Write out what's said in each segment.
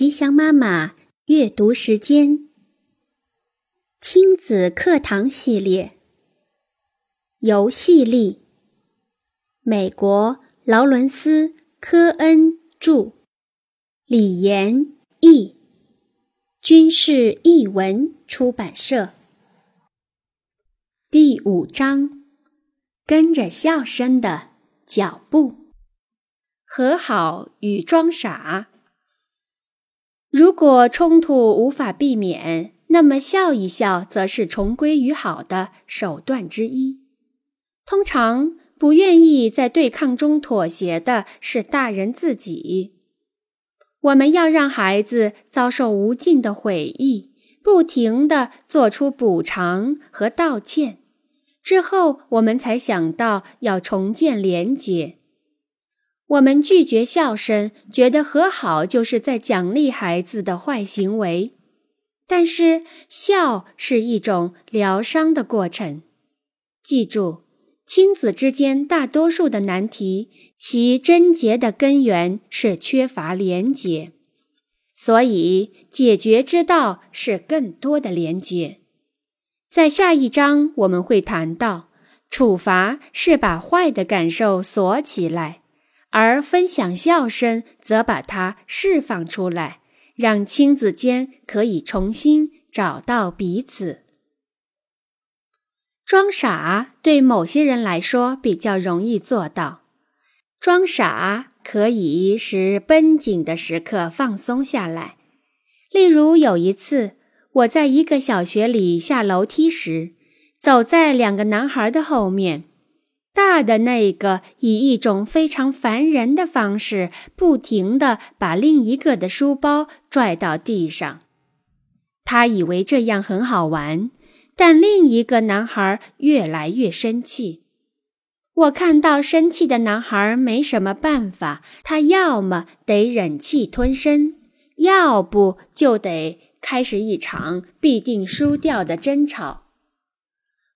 吉祥妈妈阅读时间，亲子课堂系列，游戏力。美国劳伦斯·科恩著，李延译，军事译文出版社。第五章，跟着笑声的脚步，和好与装傻。如果冲突无法避免，那么笑一笑则是重归于好的手段之一。通常不愿意在对抗中妥协的是大人自己。我们要让孩子遭受无尽的悔意，不停地做出补偿和道歉，之后我们才想到要重建连结。我们拒绝笑声，觉得和好就是在奖励孩子的坏行为。但是笑是一种疗伤的过程。记住，亲子之间大多数的难题，其症结的根源是缺乏连结。所以，解决之道是更多的连结。在下一章我们会谈到，处罚是把坏的感受锁起来。而分享笑声，则把它释放出来，让亲子间可以重新找到彼此。装傻对某些人来说比较容易做到，装傻可以使绷紧的时刻放松下来。例如，有一次我在一个小学里下楼梯时，走在两个男孩的后面。大的那个以一种非常烦人的方式，不停地把另一个的书包拽到地上。他以为这样很好玩，但另一个男孩越来越生气。我看到生气的男孩没什么办法，他要么得忍气吞声，要不就得开始一场必定输掉的争吵。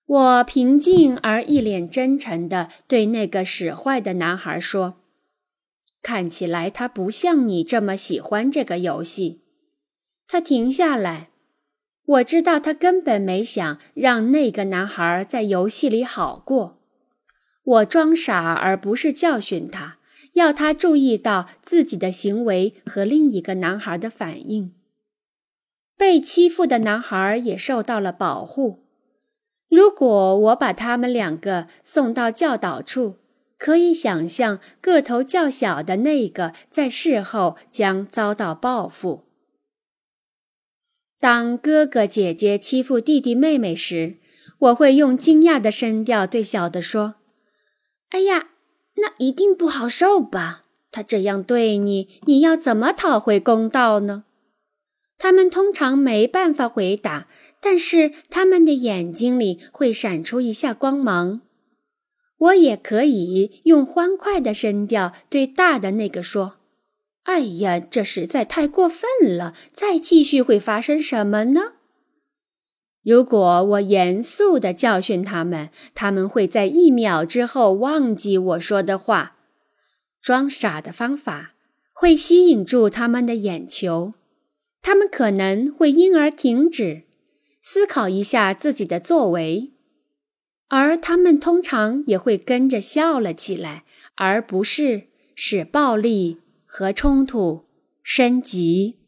我平静而一脸真诚地对那个使坏的男孩说：“看起来他不像你这么喜欢这个游戏。”他停下来。我知道他根本没想让那个男孩在游戏里好过。我装傻而不是教训他，要他注意到自己的行为和另一个男孩的反应。被欺负的男孩也受到了保护。如果我把他们两个送到教导处，可以想象个头较小的那个在事后将遭到报复。当哥哥姐姐欺负弟弟妹妹时，我会用惊讶的声调对小的说：“哎呀，那一定不好受吧？他这样对你，你要怎么讨回公道呢？”他们通常没办法回答。但是他们的眼睛里会闪出一下光芒。我也可以用欢快的声调对大的那个说：“哎呀，这实在太过分了！再继续会发生什么呢？”如果我严肃地教训他们，他们会在一秒之后忘记我说的话。装傻的方法会吸引住他们的眼球，他们可能会因而停止。思考一下自己的作为，而他们通常也会跟着笑了起来，而不是使暴力和冲突升级。